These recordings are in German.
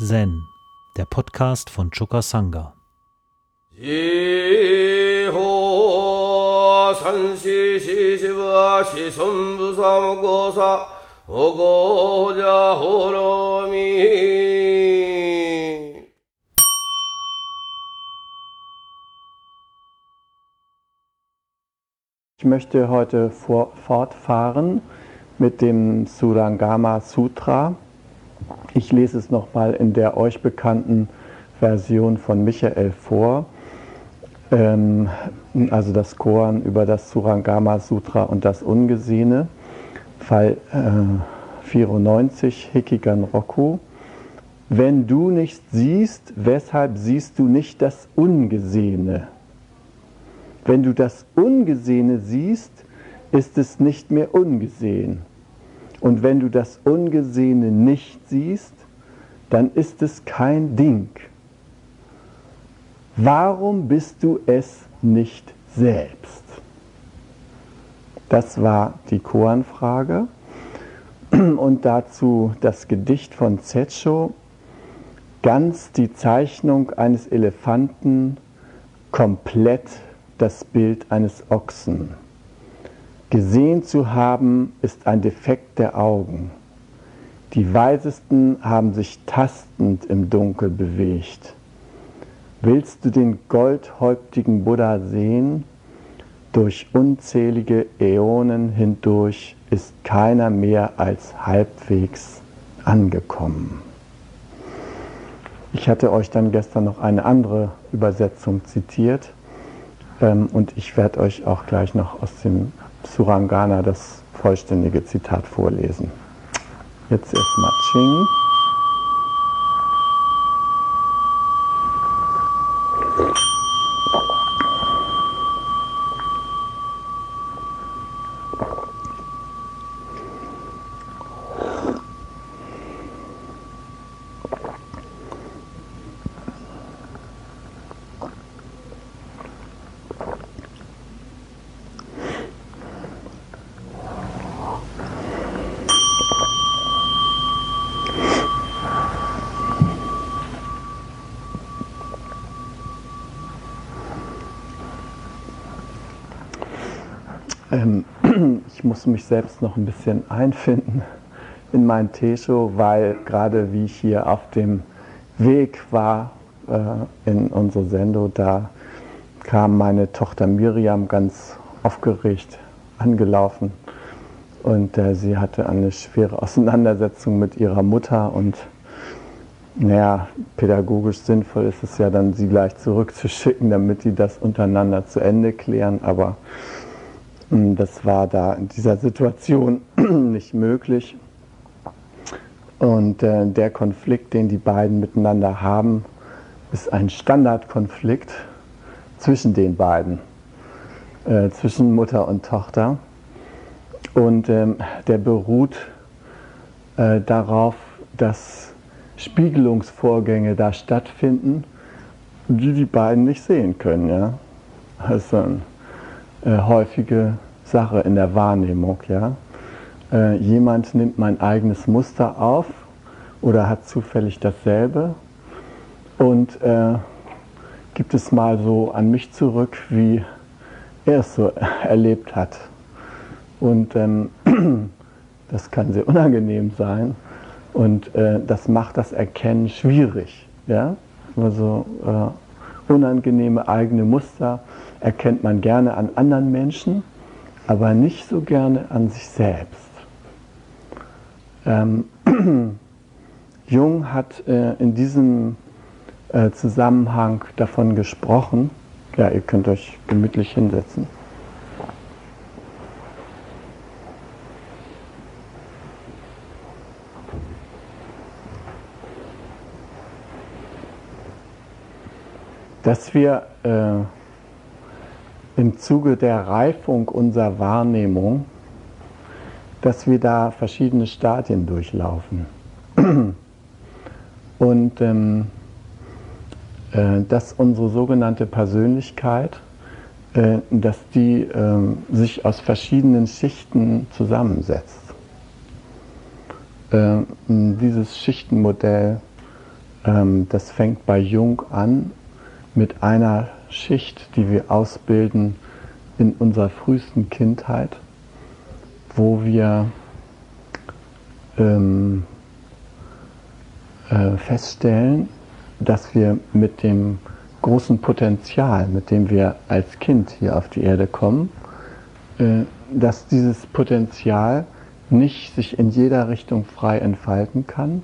Zen, der Podcast von Choka Sangha. Ich möchte heute fortfahren mit dem Surangama Sutra. Ich lese es nochmal in der euch bekannten Version von Michael vor, ähm, also das Koran über das Surangama Sutra und das Ungesehene, Fall äh, 94, Hikigan Roku. Wenn du nicht siehst, weshalb siehst du nicht das Ungesehene? Wenn du das Ungesehene siehst, ist es nicht mehr ungesehen. Und wenn du das Ungesehene nicht siehst, dann ist es kein Ding. Warum bist du es nicht selbst? Das war die Koanfrage. Und dazu das Gedicht von Zetscho, ganz die Zeichnung eines Elefanten, komplett das Bild eines Ochsen. Gesehen zu haben ist ein Defekt der Augen. Die Weisesten haben sich tastend im Dunkel bewegt. Willst du den goldhäuptigen Buddha sehen? Durch unzählige Äonen hindurch ist keiner mehr als halbwegs angekommen. Ich hatte euch dann gestern noch eine andere Übersetzung zitiert. Ähm, und ich werde euch auch gleich noch aus dem Surangana das vollständige Zitat vorlesen. Jetzt erstmal Ching. Ähm, ich muss mich selbst noch ein bisschen einfinden in mein Tesho, weil gerade wie ich hier auf dem Weg war äh, in unsere Sendung, da kam meine Tochter Miriam ganz aufgeregt angelaufen. Und äh, sie hatte eine schwere Auseinandersetzung mit ihrer Mutter und naja, pädagogisch sinnvoll ist es ja dann, sie gleich zurückzuschicken, damit die das untereinander zu Ende klären, aber das war da in dieser Situation nicht möglich. Und äh, der Konflikt, den die beiden miteinander haben, ist ein Standardkonflikt zwischen den beiden, äh, zwischen Mutter und Tochter. Und ähm, der beruht äh, darauf, dass Spiegelungsvorgänge da stattfinden, die die beiden nicht sehen können. Ja? Also, äh, häufige Sache in der Wahrnehmung. Ja? Äh, jemand nimmt mein eigenes Muster auf oder hat zufällig dasselbe und äh, gibt es mal so an mich zurück, wie er es so erlebt hat. Und ähm, das kann sehr unangenehm sein und äh, das macht das Erkennen schwierig. Ja? Also äh, unangenehme eigene Muster erkennt man gerne an anderen Menschen, aber nicht so gerne an sich selbst. Ähm, Jung hat äh, in diesem äh, Zusammenhang davon gesprochen, ja, ihr könnt euch gemütlich hinsetzen. Dass wir äh, im Zuge der Reifung unserer Wahrnehmung, dass wir da verschiedene Stadien durchlaufen. Und ähm, äh, dass unsere sogenannte Persönlichkeit, äh, dass die äh, sich aus verschiedenen Schichten zusammensetzt. Äh, dieses Schichtenmodell Ähm, das fängt bei Jung an mit einer Schicht, die wir ausbilden in unserer frühesten Kindheit, wo wir ähm, äh, feststellen, dass wir mit dem großen Potenzial, mit dem wir als Kind hier auf die Erde kommen, äh, dass dieses Potenzial nicht sich in jeder Richtung frei entfalten kann,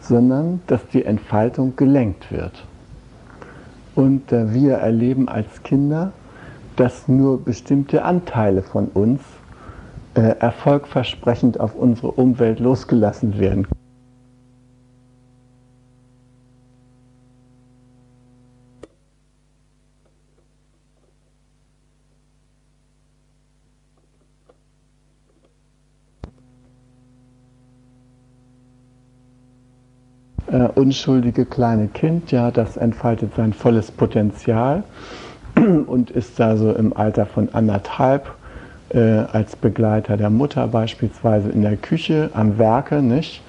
sondern dass die Entfaltung gelenkt wird. Und äh, wir erleben als Kinder, dass nur bestimmte Anteile von uns äh, erfolgversprechend auf unsere Umwelt losgelassen werden. äh, unschuldige kleine Kind, ja, das entfaltet sein volles Potenzial und ist da so im Alter von anderthalb äh, als Begleiter der Mutter beispielsweise in der Küche am Werke, nicht?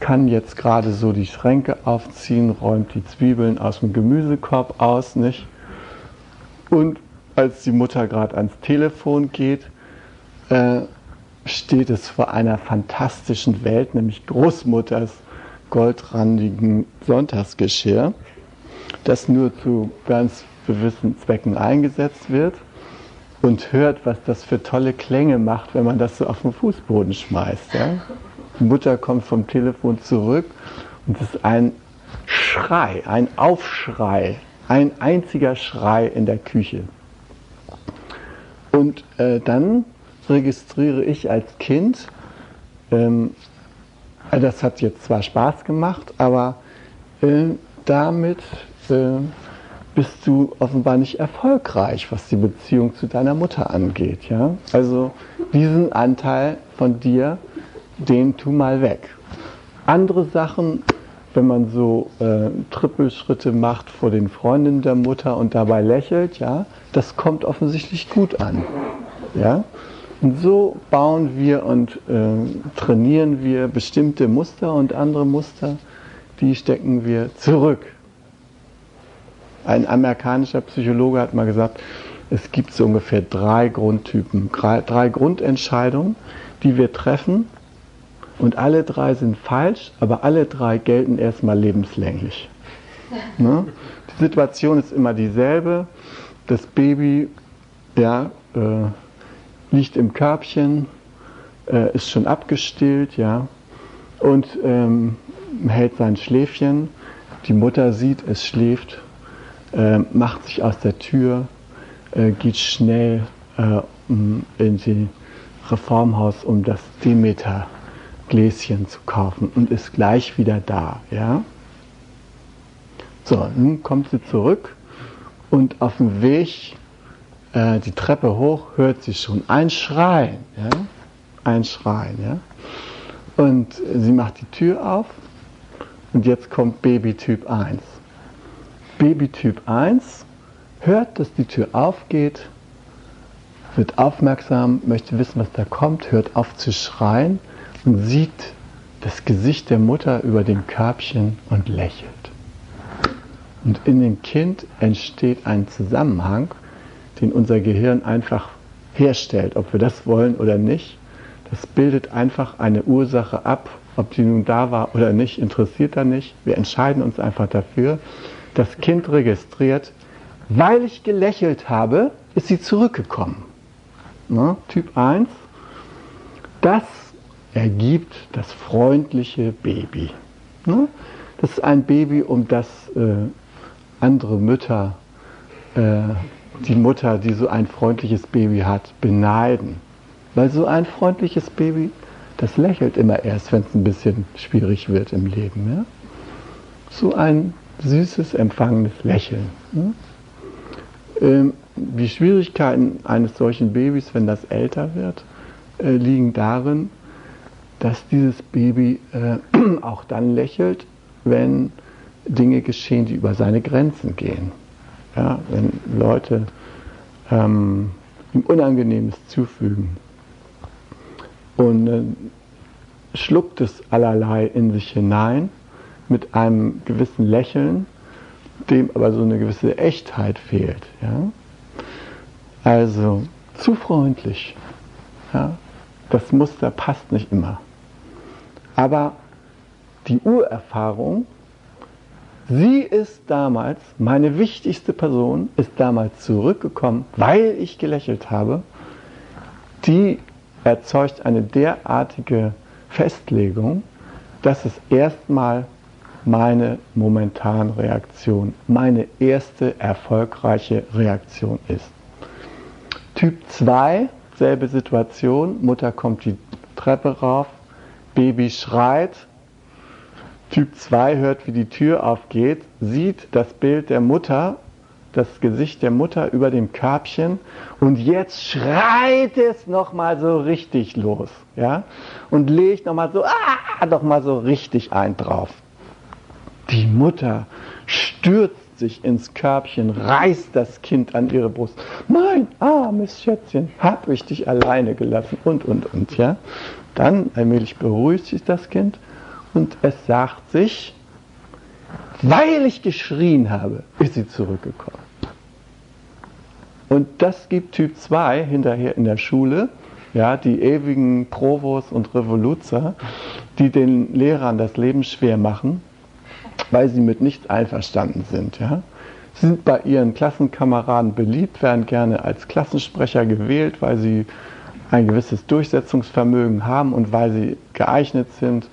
Kann jetzt gerade so die Schränke aufziehen, räumt die Zwiebeln aus dem Gemüsekorb aus, nicht? Und als die Mutter gerade ans Telefon geht, äh, steht es vor einer fantastischen Welt, nämlich Großmutters goldrandigen Sonntagsgeschirr, das nur zu ganz gewissen Zwecken eingesetzt wird und hört, was das für tolle Klänge macht, wenn man das so auf den Fußboden schmeißt. Ja? Die Mutter kommt vom Telefon zurück und es ist ein Schrei, ein Aufschrei, ein einziger Schrei in der Küche. Und äh, dann registriere ich als Kind, ähm, äh, das hat jetzt zwar Spaß gemacht, aber äh, damit äh, bist du offenbar nicht erfolgreich, was die Beziehung zu deiner Mutter angeht. Ja? Also diesen Anteil von dir, den tu mal weg. Andere Sachen, wenn man so äh, Trippelschritte macht vor den Freundinnen der Mutter und dabei lächelt, ja, das kommt offensichtlich gut an. Ja? Und so bauen wir und äh, trainieren wir bestimmte Muster und andere Muster, die stecken wir zurück. Ein amerikanischer Psychologe hat mal gesagt, es gibt so ungefähr drei Grundtypen, drei Grundentscheidungen, die wir treffen. Und alle drei sind falsch, aber alle drei gelten erstmal lebenslänglich. Ne? Die Situation ist immer dieselbe. Das Baby ja, äh, liegt im Körbchen, äh, ist schon abgestillt, ja, und ähm, hält sein Schläfchen. Die Mutter sieht, es schläft, äh, macht sich aus der Tür, äh, geht schnell äh, in die Reformhaus, um das Demeter-Gläschen zu kaufen und ist gleich wieder da, ja. So, nun kommt sie zurück und auf dem Weg äh, die Treppe hoch, hört sie schon ein Schreien. Ja? Ein Schreien. Ja? Und sie macht die Tür auf und jetzt kommt Babytyp 1. Babytyp 1 hört, dass die Tür aufgeht, wird aufmerksam, möchte wissen, was da kommt, hört auf zu schreien und sieht das Gesicht der Mutter über dem Körbchen und lächelt. Und in dem Kind entsteht ein Zusammenhang, den unser Gehirn einfach herstellt, ob wir das wollen oder nicht. Das bildet einfach eine Ursache ab, ob die nun da war oder nicht, interessiert da nicht. Wir entscheiden uns einfach dafür. Das Kind registriert, weil ich gelächelt habe, ist sie zurückgekommen. Ne? Typ 1. Das ergibt das freundliche Baby. Ne? Das ist ein Baby, um das äh, andere Mütter äh, die Mutter, die so ein freundliches Baby hat, beneiden. Weil so ein freundliches Baby, das lächelt immer erst, wenn es ein bisschen schwierig wird im Leben. Ja? So ein süßes, empfangendes Lächeln. Ja? Ähm, die Schwierigkeiten eines solchen Babys, wenn das älter wird, äh, liegen darin, dass dieses Baby äh, auch dann lächelt, wenn Dinge geschehen, die über seine Grenzen gehen. Ja, wenn Leute ähm, ihm Unangenehmes zufügen und äh, schluckt es allerlei in sich hinein, mit einem gewissen Lächeln, dem aber so eine gewisse Echtheit fehlt. Ja? Also zu freundlich. Ja? Das Muster passt nicht immer. Aber die Urerfahrung, sie ist damals, meine wichtigste Person ist damals zurückgekommen, weil ich gelächelt habe, die erzeugt eine derartige Festlegung, dass es erstmal meine momentane Reaktion, meine erste erfolgreiche Reaktion ist. Typ 2, selbe Situation, Mutter kommt die Treppe rauf, Baby schreit, Typ 2 hört, wie die Tür aufgeht, sieht das Bild der Mutter, das Gesicht der Mutter über dem Körbchen und jetzt schreit es nochmal so richtig los. Ja? Und legt nochmal so, ah, noch mal so richtig ein drauf. Die Mutter stürzt sich ins Körbchen, reißt das Kind an ihre Brust. Mein armes Schätzchen, hab ich dich alleine gelassen und, und, und, ja. Dann allmählich beruhigt sich das Kind und es sagt sich, weil ich geschrien habe, ist sie zurückgekommen. Und das gibt Typ 2 hinterher in der Schule, ja, die ewigen Provos und Revoluzer, die den Lehrern das Leben schwer machen, weil sie mit nichts einverstanden sind. Ja. Sie sind bei ihren Klassenkameraden beliebt, werden gerne als Klassensprecher gewählt, weil sie ein gewisses Durchsetzungsvermögen haben und weil sie geeignet sind,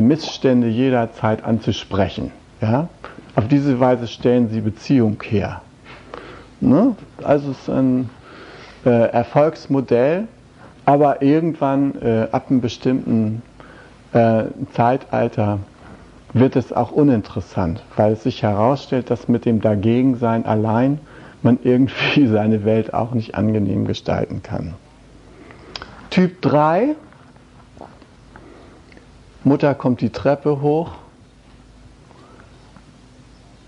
Missstände jederzeit anzusprechen. Ja? Auf diese Weise stellen sie Beziehung her. Ne? Also es ist ein äh, Erfolgsmodell, aber irgendwann äh, ab einem bestimmten äh, Zeitalter wird es auch uninteressant, weil es sich herausstellt, dass mit dem Dagegensein allein man irgendwie seine Welt auch nicht angenehm gestalten kann. Typ 3, Mutter kommt die Treppe hoch,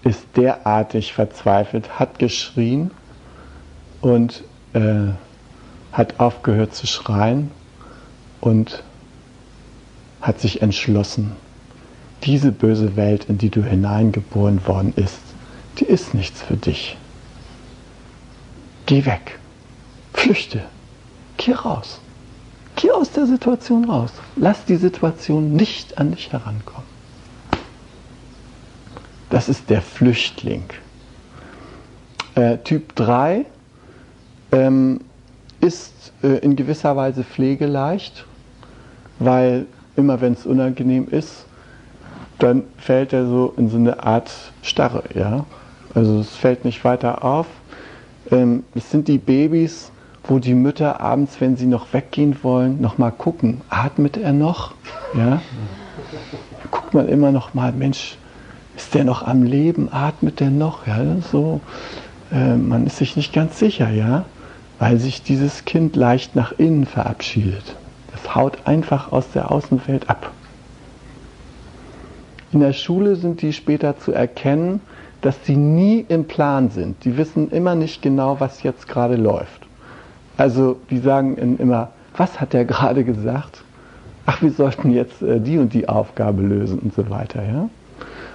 ist derartig verzweifelt, hat geschrien und äh, hat aufgehört zu schreien und hat sich entschlossen, diese böse Welt, in die du hineingeboren worden bist, die ist nichts für dich. Geh weg, flüchte, geh raus, geh aus der Situation raus, lass die Situation nicht an dich herankommen. Das ist der Flüchtling. Äh, typ 3 ähm, ist äh, in gewisser Weise pflegeleicht, weil immer wenn es unangenehm ist, dann fällt er so in so eine Art Starre. Ja? Also es fällt nicht weiter auf. Ähm, es sind die Babys, wo die Mütter abends, wenn sie noch weggehen wollen, nochmal gucken, atmet er noch? Ja? Guckt man immer noch mal, Mensch, ist der noch am Leben? Atmet der noch? Ja, so, äh, man ist sich nicht ganz sicher, ja, weil sich dieses Kind leicht nach innen verabschiedet. Das haut einfach aus der Außenwelt ab. In der Schule sind die später zu erkennen, dass sie nie im Plan sind. Die wissen immer nicht genau, was jetzt gerade läuft. Also die sagen immer, was hat der gerade gesagt? Ach, wir sollten jetzt äh, die und die Aufgabe lösen und so weiter. Ja?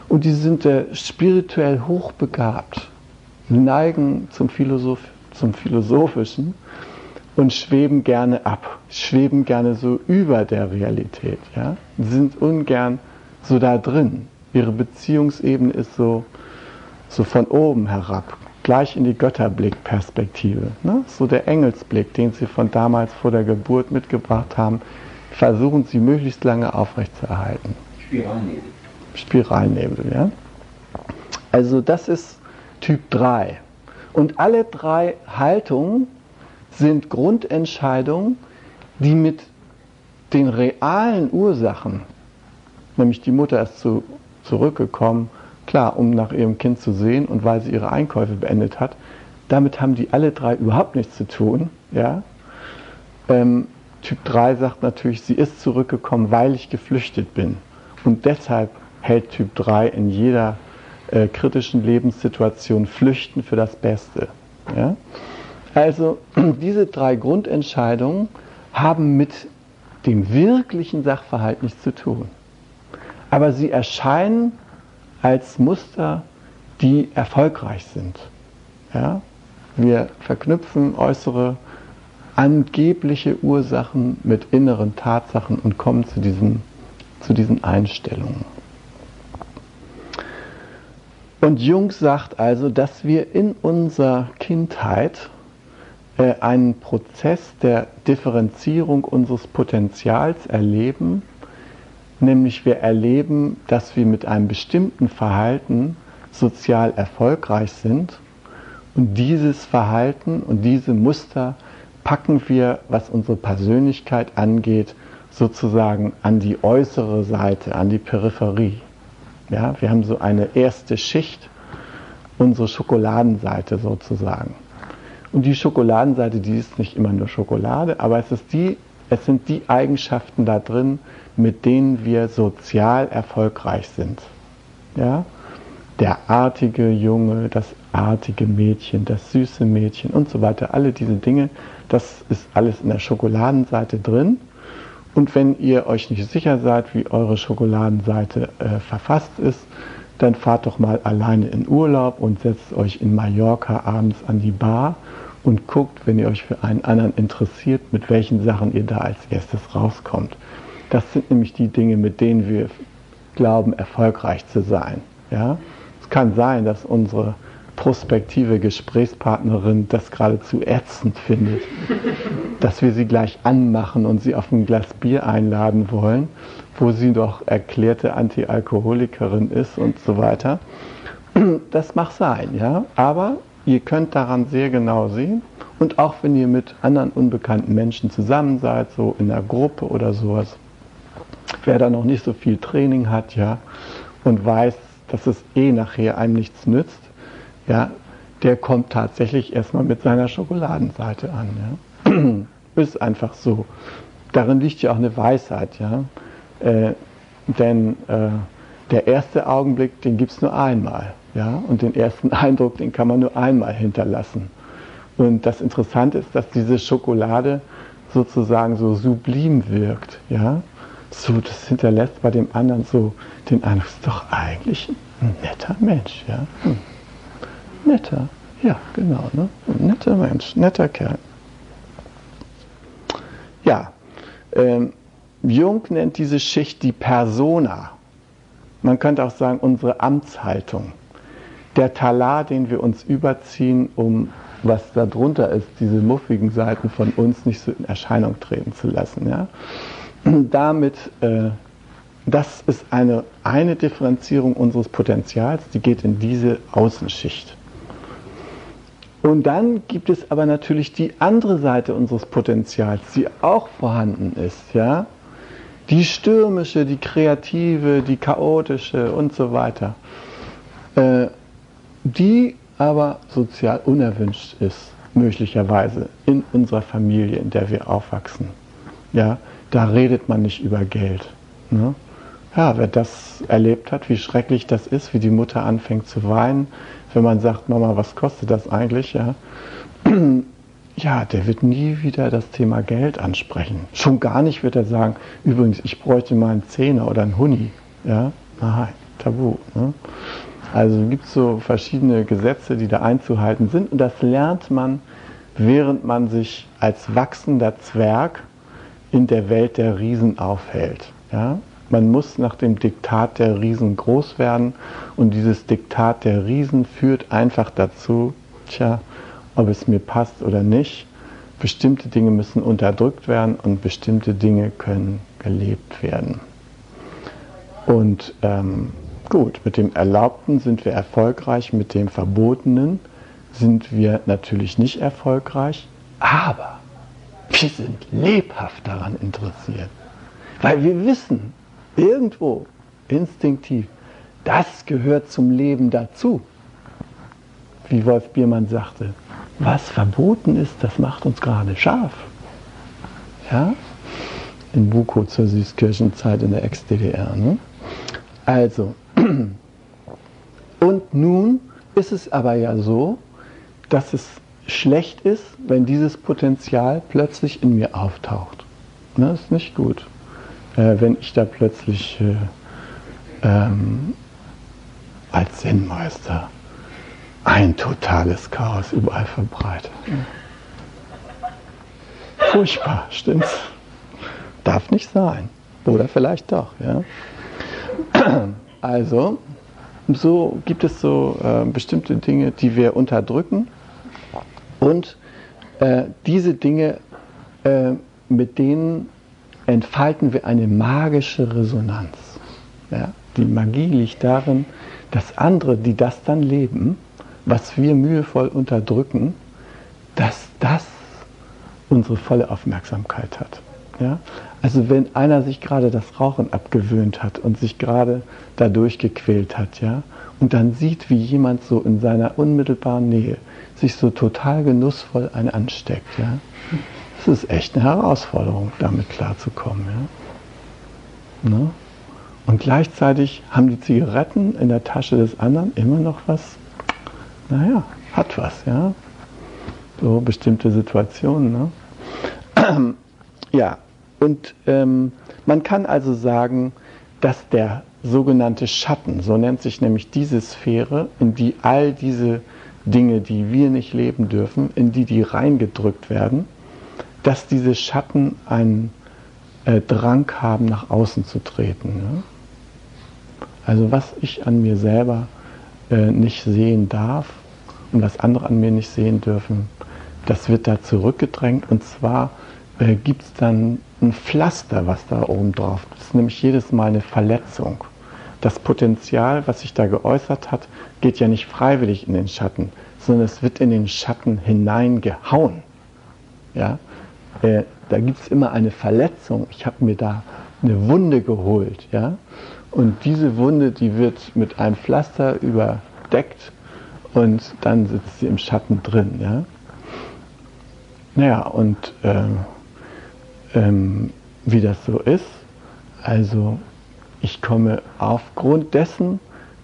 Und die sind äh, spirituell hochbegabt, neigen zum, Philosoph zum Philosophischen und schweben gerne ab, schweben gerne so über der Realität, ja? sind ungern so da drin. Ihre Beziehungsebene ist so, so von oben herab, gleich in die Götterblickperspektive. Ne? So der Engelsblick, den sie von damals vor der Geburt mitgebracht haben, versuchen sie möglichst lange aufrechtzuerhalten. Spiralnebel. Spiralnebel, ja. Also das ist Typ 3. Und alle drei Haltungen sind Grundentscheidungen, die mit den realen Ursachen, nämlich die Mutter ist zu, zurückgekommen, klar, um nach ihrem Kind zu sehen und weil sie ihre Einkäufe beendet hat, damit haben die alle drei überhaupt nichts zu tun. Ja? Ähm, typ 3 sagt natürlich, sie ist zurückgekommen, weil ich geflüchtet bin. Und deshalb hält Typ 3 in jeder äh, kritischen Lebenssituation Flüchten für das Beste. Ja? Also diese drei Grundentscheidungen haben mit dem wirklichen Sachverhalt nichts zu tun. aber sie erscheinen als Muster, die erfolgreich sind. Ja? Wir verknüpfen äußere angebliche Ursachen mit inneren Tatsachen und kommen zu diesen, zu diesen Einstellungen. Und Jung sagt also, dass wir in unserer Kindheit äh, einen Prozess der Differenzierung unseres Potenzials erleben, nämlich wir erleben, dass wir mit einem bestimmten Verhalten sozial erfolgreich sind und dieses Verhalten und diese Muster packen wir, was unsere Persönlichkeit angeht, sozusagen an die äußere Seite, an die Peripherie. Ja, wir haben so eine erste Schicht, unsere Schokoladenseite sozusagen. Und die Schokoladenseite, die ist nicht immer nur Schokolade, aber es, ist die, es sind die Eigenschaften da drin, mit denen wir sozial erfolgreich sind. Ja? Der artige Junge, das artige Mädchen, das süße Mädchen und so weiter, alle diese Dinge, das ist alles in der Schokoladenseite drin. Und wenn ihr euch nicht sicher seid, wie eure Schokoladenseite äh, verfasst ist, dann fahrt doch mal alleine in Urlaub und setzt euch in Mallorca abends an die Bar und guckt, wenn ihr euch für einen anderen interessiert, mit welchen Sachen ihr da als erstes rauskommt. Das sind nämlich die Dinge, mit denen wir glauben, erfolgreich zu sein. Ja? Es kann sein, dass unsere prospektive Gesprächspartnerin das geradezu ätzend findet, dass wir sie gleich anmachen und sie auf ein Glas Bier einladen wollen, wo sie doch erklärte Antialkoholikerin ist und so weiter. Das mag sein, ja, aber ihr könnt daran sehr genau sehen und auch wenn ihr mit anderen unbekannten Menschen zusammen seid, so in einer Gruppe oder sowas, wer da noch nicht so viel Training hat, ja, und weiß, dass es eh nachher einem nichts nützt, ja, der kommt tatsächlich erstmal mit seiner Schokoladenseite an. Ja. Ist einfach so. Darin liegt ja auch eine Weisheit, ja. Äh, denn äh, der erste Augenblick, den gibt es nur einmal. Ja? Und den ersten Eindruck, den kann man nur einmal hinterlassen. Und das Interessante ist, dass diese Schokolade sozusagen so sublim wirkt. Ja? So, das hinterlässt bei dem anderen so den Eindruck, ist doch eigentlich ein netter Mensch. Ja? Hm netter. Ja, genau. Ne? Ein netter Mensch, netter Kerl. Ja, ähm, Jung nennt diese Schicht die Persona. Man könnte auch sagen, unsere Amtshaltung. Der Talar, den wir uns überziehen, um was da drunter ist, diese muffigen Seiten von uns nicht so in Erscheinung treten zu lassen. Ja? Damit, äh, das ist eine, eine Differenzierung unseres Potenzials, die geht in diese Außenschicht. Und dann gibt es aber natürlich die andere Seite unseres Potenzials, die auch vorhanden ist, ja. Die stürmische, die kreative, die chaotische und so weiter. Äh, die aber sozial unerwünscht ist, möglicherweise in unserer Familie, in der wir aufwachsen. Ja, da redet man nicht über Geld. Ne? Ja, wer das erlebt hat, wie schrecklich das ist, wie die Mutter anfängt zu weinen, wenn man sagt, Mama, was kostet das eigentlich? Ja, ja der wird nie wieder das Thema Geld ansprechen. Schon gar nicht wird er sagen, übrigens, ich bräuchte mal einen Zehner oder einen Huni. Ja, nein, tabu. Ne? Also gibt es so verschiedene Gesetze, die da einzuhalten sind und das lernt man, während man sich als wachsender Zwerg in der Welt der Riesen aufhält. Ja? Man muss nach dem Diktat der Riesen groß werden und dieses Diktat der Riesen führt einfach dazu, tja, ob es mir passt oder nicht, bestimmte Dinge müssen unterdrückt werden und bestimmte Dinge können gelebt werden. Und ähm, gut, mit dem Erlaubten sind wir erfolgreich, mit dem Verbotenen sind wir natürlich nicht erfolgreich, aber wir sind lebhaft daran interessiert, weil wir wissen, irgendwo instinktiv, das gehört zum Leben dazu. Wie Wolf Biermann sagte, was verboten ist, das macht uns gerade scharf. Ja? In Buko zur Süßkirchenzeit in der Ex-DDR. Ne? Also, und nun ist es aber ja so, dass es schlecht ist, wenn dieses Potenzial plötzlich in mir auftaucht. Das ist nicht gut äh, wenn ich da plötzlich äh, ähm, als Zen-Meister ein totales Chaos überall verbreitet. Furchtbar, stimmt's? Darf nicht sein. Oder vielleicht doch, ja. Also, so gibt es so äh, bestimmte Dinge, die wir unterdrücken und äh, diese Dinge, äh, mit denen entfalten wir eine magische Resonanz. Ja? Die Magie liegt darin, dass andere, die das dann leben, was wir mühevoll unterdrücken, dass das unsere volle Aufmerksamkeit hat. Ja? Also wenn einer sich gerade das Rauchen abgewöhnt hat und sich gerade dadurch gequält hat, ja, und dann sieht, wie jemand so in seiner unmittelbaren Nähe sich so total genussvoll einen ansteckt, ja, das ist echt eine Herausforderung, damit klarzukommen. Ja. Ne? Und gleichzeitig haben die Zigaretten in der Tasche des anderen immer noch was, naja, hat was, ja. So bestimmte Situationen. Ne? ja, und ähm, man kann also sagen, dass der sogenannte Schatten, so nennt sich nämlich diese Sphäre, in die all diese Dinge, die wir nicht leben dürfen, in die die reingedrückt werden, dass diese Schatten einen äh, Drang haben, nach außen zu treten. Ne? Also was ich an mir selber äh, nicht sehen darf und was andere an mir nicht sehen dürfen, das wird da zurückgedrängt und zwar äh, gibt es dann ein Pflaster, was da oben drauf ist. Das ist nämlich jedes Mal eine Verletzung. Das Potenzial, was sich da geäußert hat, geht ja nicht freiwillig in den Schatten, sondern es wird in den Schatten hineingehauen. Ja? Äh, da gibt es immer eine Verletzung. Ich habe mir da eine Wunde geholt. Ja? Und diese Wunde, die wird mit einem Pflaster überdeckt und dann sitzt sie im Schatten drin. Ja? Naja, und äh, ähm, wie das so ist. Also ich komme aufgrund dessen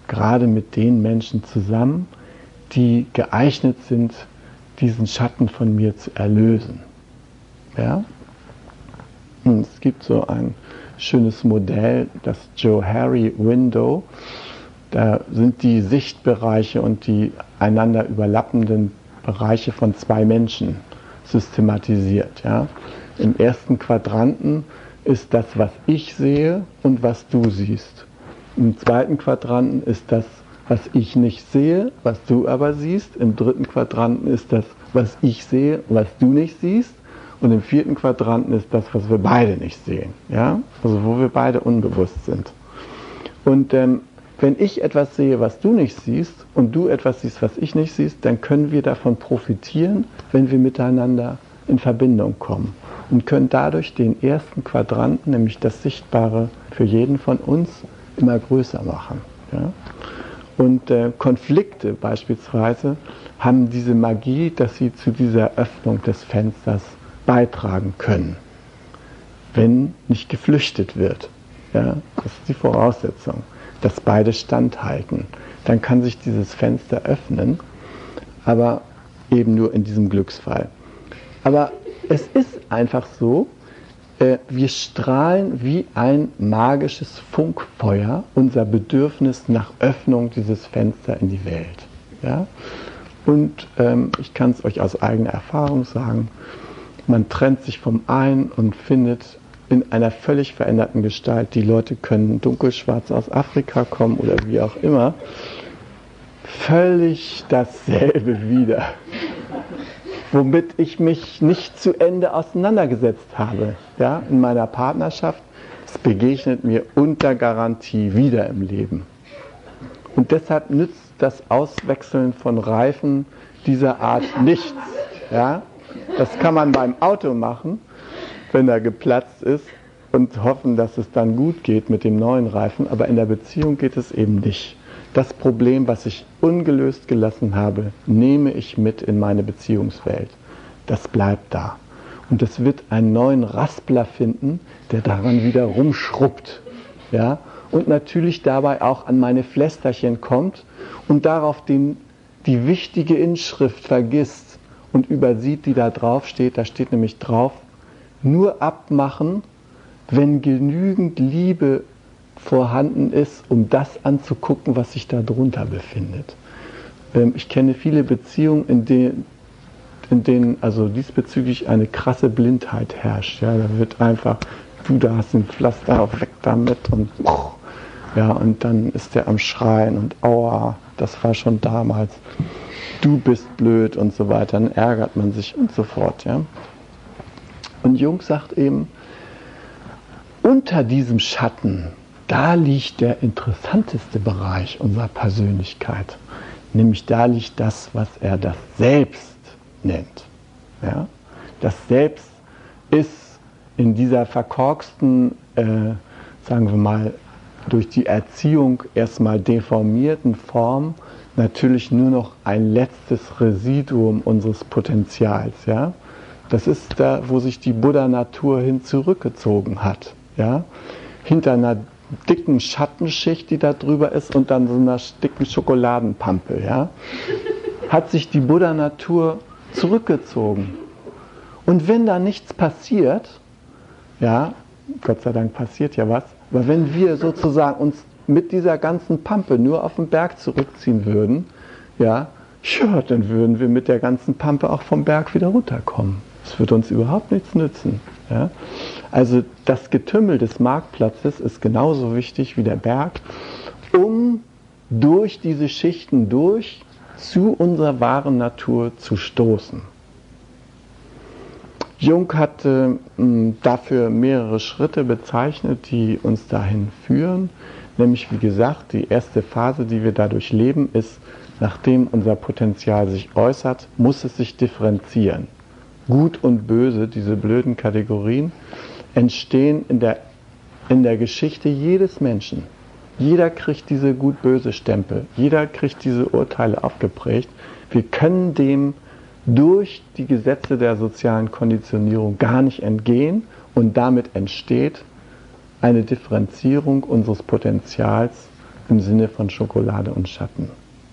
gerade mit den Menschen zusammen, die geeignet sind, diesen Schatten von mir zu erlösen. Ja? Und es gibt so ein schönes Modell, das Joe Harry Window. Da sind die Sichtbereiche und die einander überlappenden Bereiche von zwei Menschen systematisiert. Ja? Im ersten Quadranten ist das, was ich sehe und was du siehst. Im zweiten Quadranten ist das, was ich nicht sehe, was du aber siehst. Im dritten Quadranten ist das, was ich sehe, was du nicht siehst. Und im vierten Quadranten ist das, was wir beide nicht sehen. Ja? Also wo wir beide unbewusst sind. Und ähm, wenn ich etwas sehe, was du nicht siehst, und du etwas siehst, was ich nicht siehst, dann können wir davon profitieren, wenn wir miteinander in Verbindung kommen und können dadurch den ersten Quadranten, nämlich das Sichtbare für jeden von uns, immer größer machen. Ja? Und äh, Konflikte beispielsweise haben diese Magie, dass sie zu dieser Öffnung des Fensters beitragen können, wenn nicht geflüchtet wird. Ja? Das ist die Voraussetzung, dass beide standhalten. Dann kann sich dieses Fenster öffnen, aber eben nur in diesem Glücksfall. Aber es ist einfach so, äh, wir strahlen wie ein magisches Funkfeuer unser Bedürfnis nach Öffnung dieses Fensters in die Welt. Ja? Und ähm, ich kann es euch aus eigener Erfahrung sagen, man trennt sich vom einen und findet in einer völlig veränderten Gestalt. Die Leute können dunkelschwarz aus Afrika kommen oder wie auch immer. Völlig dasselbe wieder womit ich mich nicht zu Ende auseinandergesetzt habe. Ja, in meiner Partnerschaft, es begegnet mir unter Garantie wieder im Leben. Und deshalb nützt das Auswechseln von Reifen dieser Art nichts. Ja? Das kann man beim Auto machen, wenn er geplatzt ist und hoffen, dass es dann gut geht mit dem neuen Reifen, aber in der Beziehung geht es eben nicht das Problem, was ich ungelöst gelassen habe, nehme ich mit in meine Beziehungswelt. Das bleibt da. Und es wird einen neuen Raspler finden, der daran wieder rumschrubbt. Ja? Und natürlich dabei auch an meine Flästerchen kommt und darauf den, die wichtige Inschrift vergisst und übersieht, die da drauf steht. Da steht nämlich drauf, nur abmachen, wenn genügend Liebe vorhanden ist, um das anzugucken, was sich da drunter befindet. Ähm, ich kenne viele Beziehungen, in denen, in denen also diesbezüglich eine krasse Blindheit herrscht. Ja, da wird einfach, du da hast ein Pflaster, weg damit und ja, und dann ist der am Schreien und aua, das war schon damals, du bist blöd und so weiter, dann ärgert man sich und so fort. Ja. Und Jung sagt eben, unter diesem Schatten, da liegt der interessanteste Bereich unserer Persönlichkeit. Nämlich da liegt das, was er das Selbst nennt. Ja? Das Selbst ist in dieser verkorksten, äh, sagen wir mal, durch die Erziehung erstmal deformierten Form natürlich nur noch ein letztes Residuum unseres Potenzials. Ja? Das ist da, wo sich die Buddha-Natur hin zurückgezogen hat. Ja? Hinter einer dicken Schattenschicht, die da drüber ist, und dann so einer dicken Schokoladenpampe. Ja? Hat sich die Buddha-Natur zurückgezogen. Und wenn da nichts passiert, ja, Gott sei Dank passiert ja was, aber wenn wir sozusagen uns mit dieser ganzen Pampe nur auf den Berg zurückziehen würden, ja, ja, dann würden wir mit der ganzen Pampe auch vom Berg wieder runterkommen. Das wird uns überhaupt nichts nützen. Ja? Also das Getümmel des Marktplatzes ist genauso wichtig wie der Berg, um durch diese Schichten durch zu unserer wahren Natur zu stoßen. Jung hatte äh, dafür mehrere Schritte bezeichnet, die uns dahin führen. Nämlich, wie gesagt, die erste Phase, die wir dadurch leben, ist, nachdem unser Potenzial sich äußert, muss es sich differenzieren. Gut und Böse, diese blöden Kategorien, entstehen in der, in der Geschichte jedes Menschen. Jeder kriegt diese gut-böse Stempel, jeder kriegt diese Urteile aufgeprägt. Wir können dem durch die Gesetze der sozialen Konditionierung gar nicht entgehen und damit entsteht eine Differenzierung unseres Potenzials im Sinne von Schokolade und Schatten.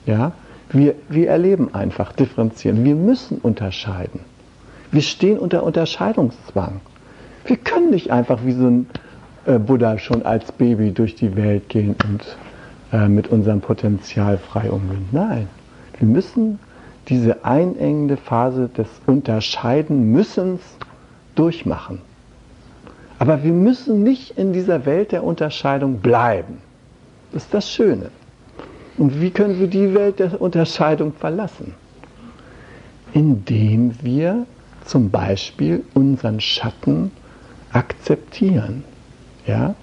Ja? Wir, wir erleben einfach differenzieren. Wir müssen unterscheiden. Wir stehen unter Unterscheidungszwang. Wir können nicht einfach wie so ein äh, Buddha schon als Baby durch die Welt gehen und äh, mit unserem Potenzial frei umgehen. Nein, wir müssen diese einengende Phase des Unterscheiden müssens durchmachen. Aber wir müssen nicht in dieser Welt der Unterscheidung bleiben. Das ist das Schöne. Und wie können wir die Welt der Unterscheidung verlassen? Indem wir zum Beispiel unseren Schatten akzeptieren. Ja?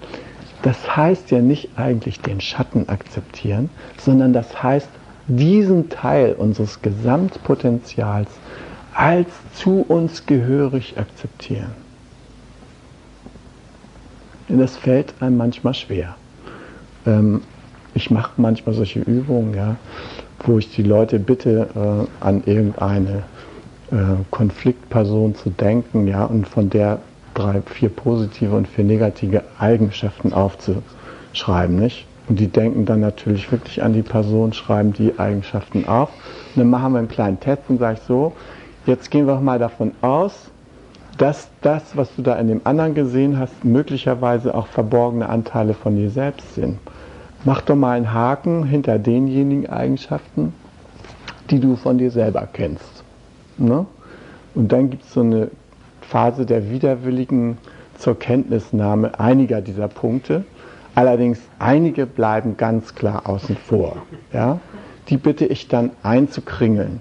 Das heißt ja nicht eigentlich den Schatten akzeptieren, sondern das heißt diesen Teil unseres Gesamtpotenzials als zu uns gehörig akzeptieren. Das fällt einem manchmal schwer. Ähm, ich mache manchmal solche Übungen, ja, wo ich die Leute bitte, äh, an irgendeine Konfliktperson zu denken, ja, und von der drei, vier positive und vier negative Eigenschaften aufzuschreiben, nicht? Und die denken dann natürlich wirklich an die Person, schreiben die Eigenschaften auf. Und dann machen wir einen kleinen Test und sage ich so, jetzt gehen wir mal davon aus, dass das, was du da in dem anderen gesehen hast, möglicherweise auch verborgene Anteile von dir selbst sind. Mach doch mal einen Haken hinter denjenigen Eigenschaften, die du von dir selber kennst. Ne? Und dann gibt es so eine Phase der widerwilligen zur Kenntnisnahme einiger dieser Punkte. Allerdings einige bleiben ganz klar außen vor. Ja? Die bitte ich dann einzukringeln.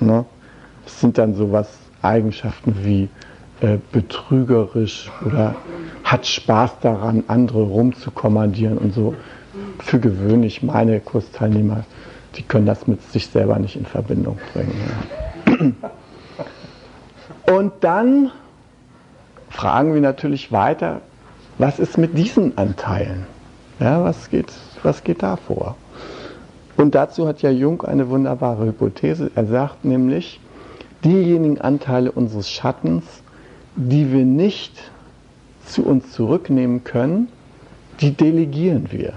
Ne? Das sind dann sowas Eigenschaften wie äh, betrügerisch oder hat Spaß daran, andere rumzukommandieren und so. Für gewöhnlich meine Kursteilnehmer, die können das mit sich selber nicht in Verbindung bringen. Ja. Und dann fragen wir natürlich weiter, was ist mit diesen Anteilen? Ja, was, geht, was geht da vor? Und dazu hat ja Jung eine wunderbare Hypothese. Er sagt nämlich, diejenigen Anteile unseres Schattens, die wir nicht zu uns zurücknehmen können, die delegieren wir.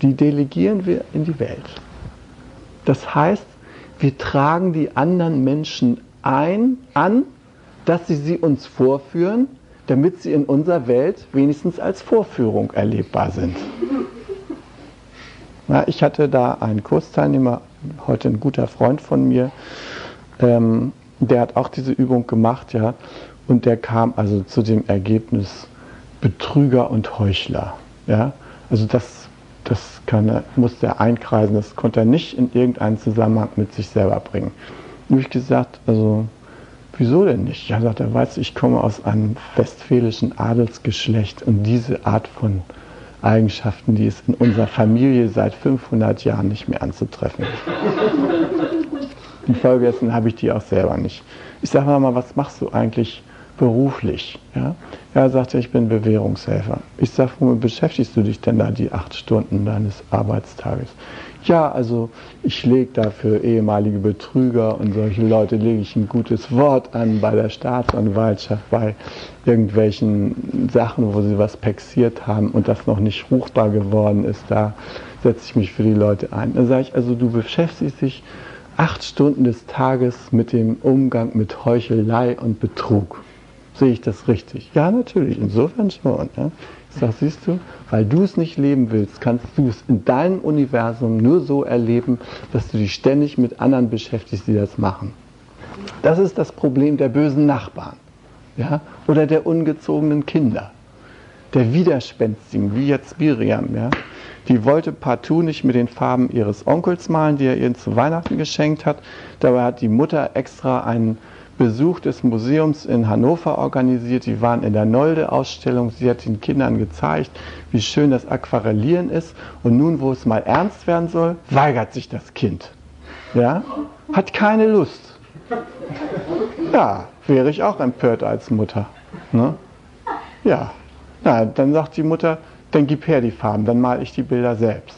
Die delegieren wir in die Welt. Das heißt, wir tragen die anderen Menschen ein, an, dass sie sie uns vorführen, damit sie in unserer Welt wenigstens als Vorführung erlebbar sind. Ja, ich hatte da einen Kursteilnehmer, heute ein guter Freund von mir, ähm, der hat auch diese Übung gemacht, ja, und der kam also zu dem Ergebnis Betrüger und Heuchler. Ja? Also das, das kann, musste er einkreisen, das konnte er nicht in irgendeinen Zusammenhang mit sich selber bringen. Und ich gesagt, also wieso denn nicht? Ja, sagt er, weißt du, ich komme aus einem westfälischen Adelsgeschlecht und diese Art von Eigenschaften, die ist in unserer Familie seit 500 Jahren nicht mehr anzutreffen. Infolgedessen habe ich die auch selber nicht. Ich sage mal, was machst du eigentlich beruflich? Ja, er sagte, ich bin Bewährungshelfer. Ich sage, womit beschäftigst du dich denn da die acht Stunden deines Arbeitstages? Ja, also ich lege da für ehemalige Betrüger und solche Leute lege ich ein gutes Wort an bei der Staatsanwaltschaft, bei irgendwelchen Sachen, wo sie was pexiert haben und das noch nicht ruchbar geworden ist. Da setze ich mich für die Leute ein. Dann sage ich, also du beschäftigst dich acht Stunden des Tages mit dem Umgang mit Heuchelei und Betrug. Sehe ich das richtig? Ja, natürlich, insofern schon. Ja. Ich sage, siehst du, weil du es nicht leben willst, kannst du es in deinem Universum nur so erleben, dass du dich ständig mit anderen beschäftigst, die das machen. Das ist das Problem der bösen Nachbarn ja, oder der ungezogenen Kinder, der Widerspenstigen, wie jetzt Miriam. Ja. Die wollte partout nicht mit den Farben ihres Onkels malen, die er ihr zu Weihnachten geschenkt hat. Dabei hat die Mutter extra einen Besuch des Museums in Hannover organisiert. Die waren in der Nolde-Ausstellung. Sie hat den Kindern gezeigt, wie schön das Aquarellieren ist. Und nun, wo es mal ernst werden soll, weigert sich das Kind. Ja? Hat keine Lust. Ja, wäre ich auch empört als Mutter. Ne? Ja. Na, dann sagt die Mutter, dann gib her die Farben, dann male ich die Bilder selbst.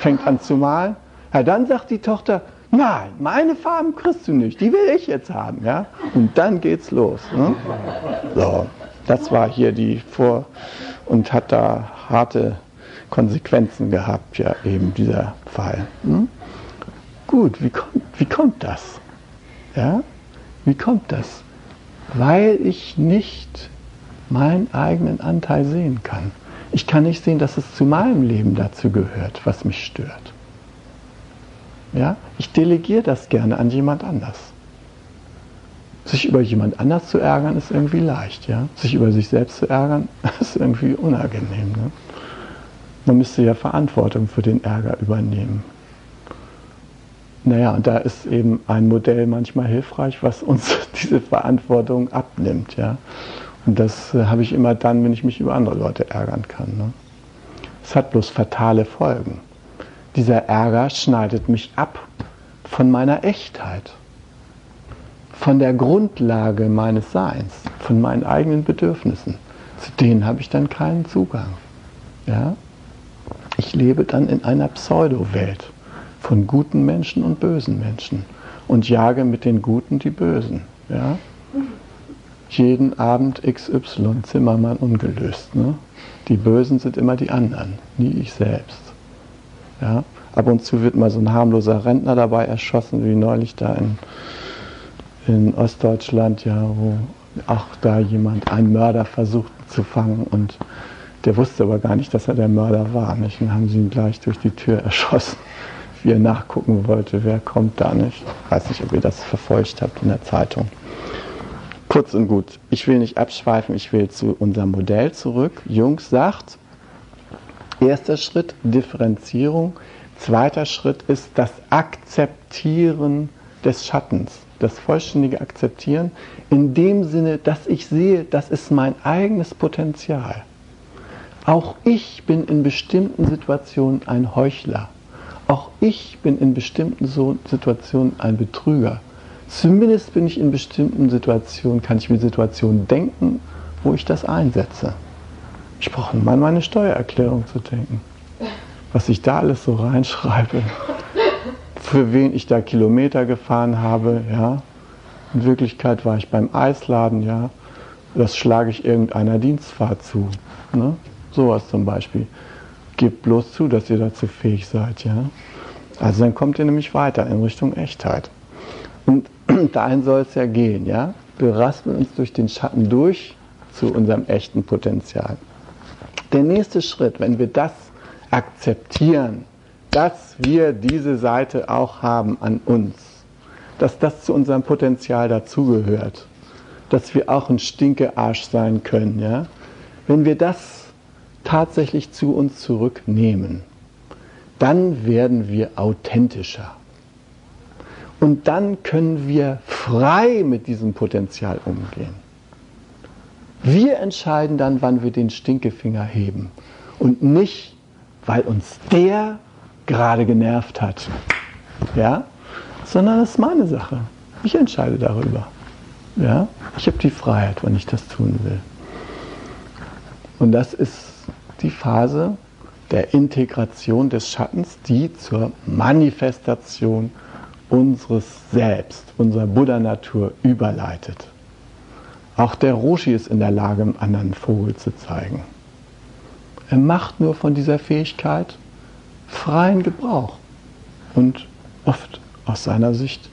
Fängt an zu malen. Ja, dann sagt die Tochter, Nein, meine Farben kriegst du nicht, die will ich jetzt haben. Ja? Und dann geht's los. Ne? So, das war hier die Vor- und hat da harte Konsequenzen gehabt, ja, eben dieser Fall. Hm? Gut, wie kommt, wie kommt das? Ja? Wie kommt das? Weil ich nicht meinen eigenen Anteil sehen kann. Ich kann nicht sehen, dass es zu meinem Leben dazu gehört, was mich stört. Ja? Ich delegiere das gerne an jemand anders. Sich über jemand anders zu ärgern, ist irgendwie leicht. Ja? Sich über sich selbst zu ärgern, ist irgendwie unangenehm. Ne? Man müsste ja Verantwortung für den Ärger übernehmen. Naja, und da ist eben ein Modell manchmal hilfreich, was uns diese Verantwortung abnimmt. Ja? Und das äh, habe ich immer dann, wenn ich mich über andere Leute ärgern kann. Ne? Es hat bloß fatale Folgen. Dieser Ärger schneidet mich ab von meiner Echtheit, von der Grundlage meines Seins, von meinen eigenen Bedürfnissen. Zu denen habe ich dann keinen Zugang. Ja? Ich lebe dann in einer Pseudo-Welt von guten Menschen und bösen Menschen und jage mit den Guten die Bösen. Ja? Jeden Abend XY, Zimmermann ungelöst. Ne? Die Bösen sind immer die anderen, nie ich selbst. Ja? Ab und zu wird mal so ein harmloser Rentner dabei erschossen, wie neulich da in, in Ostdeutschland, ja, wo auch da jemand einen Mörder versucht zu fangen und der wusste aber gar nicht, dass er der Mörder war. Nicht? Und haben sie ihn gleich durch die Tür erschossen, wie er nachgucken wollte, wer kommt da nicht. Ich weiß nicht, ob ihr das verfolgt habt in der Zeitung. Kurz und gut, ich will nicht abschweifen, ich will zu unserem Modell zurück. Jungs sagt, Erster Schritt, Differenzierung. Zweiter Schritt ist das Akzeptieren des Schattens, das vollständige Akzeptieren, in dem Sinne, dass ich sehe, das ist mein eigenes Potenzial. Auch ich bin in bestimmten Situationen ein Heuchler. Auch ich bin in bestimmten Situationen ein Betrüger. Zumindest bin ich in bestimmten Situationen, kann ich mir Situationen denken, wo ich das einsetze. Ich brauche mal meine Steuererklärung zu denken. Was ich da alles so reinschreibe, für wen ich da Kilometer gefahren habe, ja. In Wirklichkeit war ich beim Eisladen, ja. Das schlage ich irgendeiner Dienstfahrt zu. Ne? Sowas zum Beispiel. Gebt bloß zu, dass ihr dazu fähig seid, ja. Also dann kommt ihr nämlich weiter in Richtung Echtheit. Und dahin soll es ja gehen, ja. Wir raspeln uns durch den Schatten durch zu unserem echten Potenzial. Der nächste Schritt, wenn wir das akzeptieren, dass wir diese Seite auch haben an uns, dass das zu unserem Potenzial dazugehört, dass wir auch ein Stinkearsch sein können, ja? Wenn wir das tatsächlich zu uns zurücknehmen, dann werden wir authentischer. Und dann können wir frei mit diesem Potenzial umgehen. Wir entscheiden dann, wann wir den Stinkefinger heben. Und nicht, weil uns der gerade genervt hat. Ja? Sondern das ist meine Sache. Ich entscheide darüber. Ja? Ich habe die Freiheit, wann ich das tun will. Und das ist die Phase der Integration des Schattens, die zur Manifestation unseres Selbst, unserer Buddha-Natur überleitet. Auch der Roshi ist in der Lage, einen anderen Vogel zu zeigen. Er macht nur von dieser Fähigkeit freien Gebrauch. Und oft aus seiner Sicht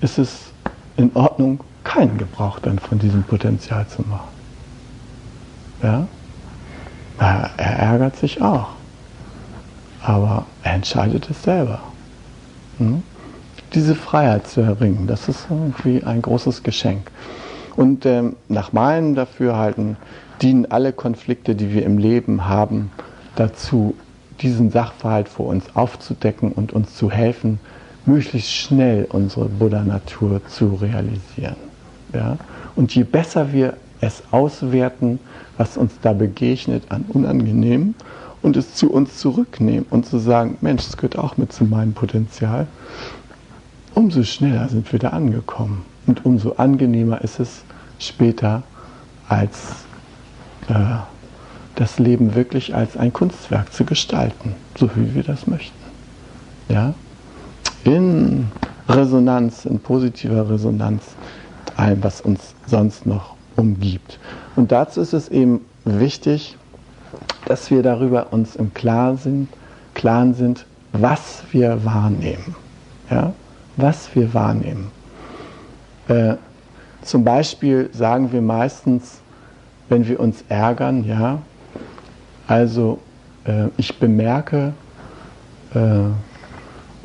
ist es in Ordnung, keinen Gebrauch dann von diesem Potenzial zu machen. Ja? Er ärgert sich auch. Aber er entscheidet es selber. Hm? Diese Freiheit zu erringen, das ist irgendwie ein großes Geschenk. Und ähm, nach meinem Dafürhalten dienen alle Konflikte, die wir im Leben haben, dazu, diesen Sachverhalt vor uns aufzudecken und uns zu helfen, möglichst schnell unsere Buddha-Natur zu realisieren. Ja? Und je besser wir es auswerten, was uns da begegnet an Unangenehmen, und es zu uns zurücknehmen und zu sagen, Mensch, das gehört auch mit zu meinem Potenzial, umso schneller sind wir da angekommen. Und umso angenehmer ist es später als äh, das Leben wirklich als ein Kunstwerk zu gestalten, so wie wir das möchten. Ja? In Resonanz, in positiver Resonanz mit allem, was uns sonst noch umgibt. Und dazu ist es eben wichtig, dass wir darüber uns im Klaren sind, Klaren sind was wir wahrnehmen. Ja? Was wir wahrnehmen. Äh, zum Beispiel sagen wir meistens, wenn wir uns ärgern, ja, also äh, ich bemerke, äh,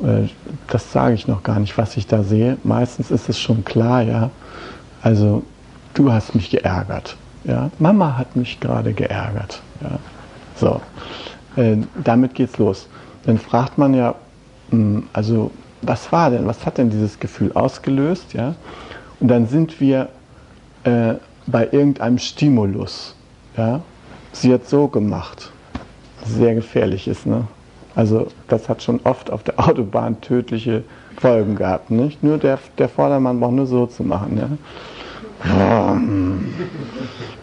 äh, das sage ich noch gar nicht, was ich da sehe. Meistens ist es schon klar, ja. Also du hast mich geärgert, ja. Mama hat mich gerade geärgert, ja. So, äh, damit geht's los. Dann fragt man ja, mh, hm, also was war denn, was hat denn dieses Gefühl ausgelöst, ja? Und dann sind wir äh, bei irgendeinem Stimulus, ja? Sie hat so gemacht. Sehr gefährlich ist, ne? Also das hat schon oft auf der Autobahn tödliche Folgen gehabt. Nicht? Nur der, der Vordermann braucht nur so zu machen. Ja?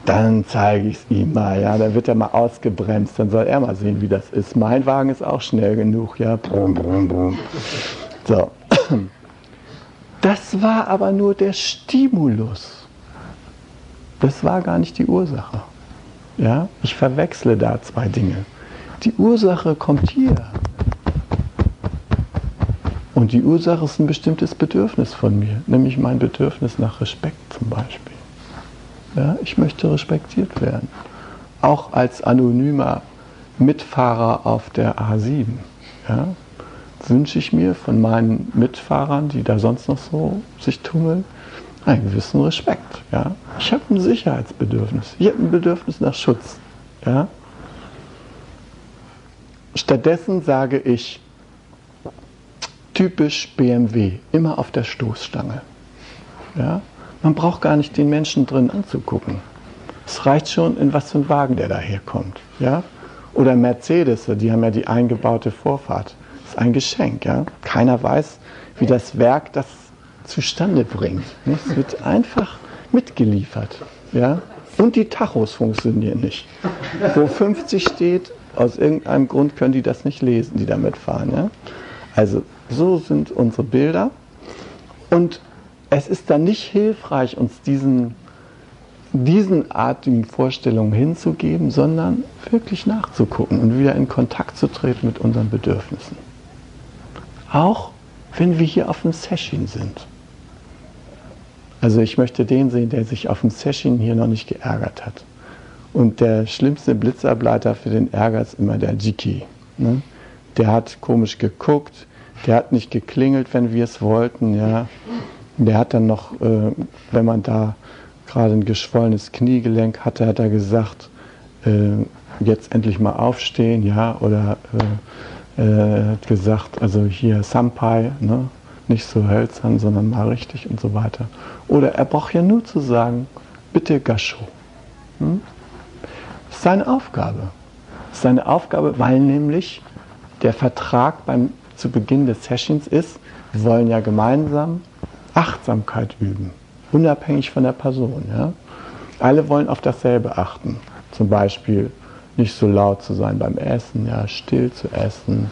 Dann zeige ich es ihm mal, ja. Dann wird er mal ausgebremst, dann soll er mal sehen, wie das ist. Mein Wagen ist auch schnell genug, ja. Brumm, brumm, brumm. So. Das war aber nur der Stimulus. Das war gar nicht die Ursache. Ja? Ich verwechsle da zwei Dinge. Die Ursache kommt hier. Und die Ursache ist ein bestimmtes Bedürfnis von mir, nämlich mein Bedürfnis nach Respekt zum Beispiel. Ja, ich möchte respektiert werden. Auch als anonymer Mitfahrer auf der A7 ja, wünsche ich mir von meinen Mitfahrern, die da sonst noch so sich tummeln, einen gewissen Respekt. Ja. Ich habe ein Sicherheitsbedürfnis. Ich habe ein Bedürfnis nach Schutz. Ja. Stattdessen sage ich, typisch BMW, immer auf der Stoßstange. Ja? Man braucht gar nicht den Menschen drin anzugucken. Es reicht schon, in was für ein Wagen der daherkommt. Ja? Oder Mercedes, die haben ja die eingebaute Vorfahrt. Ein Geschenk. Ja? Keiner weiß, wie das Werk das zustande bringt. Es wird einfach mitgeliefert. Ja? Und die Tachos funktionieren nicht. Wo 50 steht, aus irgendeinem Grund können die das nicht lesen, die damit fahren. Ja? Also so sind unsere Bilder. Und es ist dann nicht hilfreich, uns diesen, diesen artigen Vorstellungen hinzugeben, sondern wirklich nachzugucken und wieder in Kontakt zu treten mit unseren Bedürfnissen. Auch wenn wir hier auf dem Session sind. Also ich möchte den sehen, der sich auf dem Session hier noch nicht geärgert hat. Und der schlimmste Blitzableiter für den Ärger ist immer der Jiki. Ne? der hat komisch geguckt, der hat nicht geklingelt, wenn wir es wollten, ja. Der hat dann noch, äh, wenn man da gerade ein geschwollenes Kniegelenk hatte, hat er gesagt, äh, jetzt endlich mal aufstehen, ja, oder äh, äh, hat gesagt, also hier Sampai, ne, nicht so hölzern, sondern mal richtig und so weiter. Oder er braucht ja nur zu sagen, bitte Gascho. Hm? Das ist seine Aufgabe. Das ist seine Aufgabe, weil nämlich der Vertrag beim, zu Beginn des Sessions ist, wir wollen ja gemeinsam Achtsamkeit üben, unabhängig von der Person. Ja? Alle wollen auf dasselbe achten. Zum Beispiel nicht so laut zu sein beim Essen, ja, still zu essen,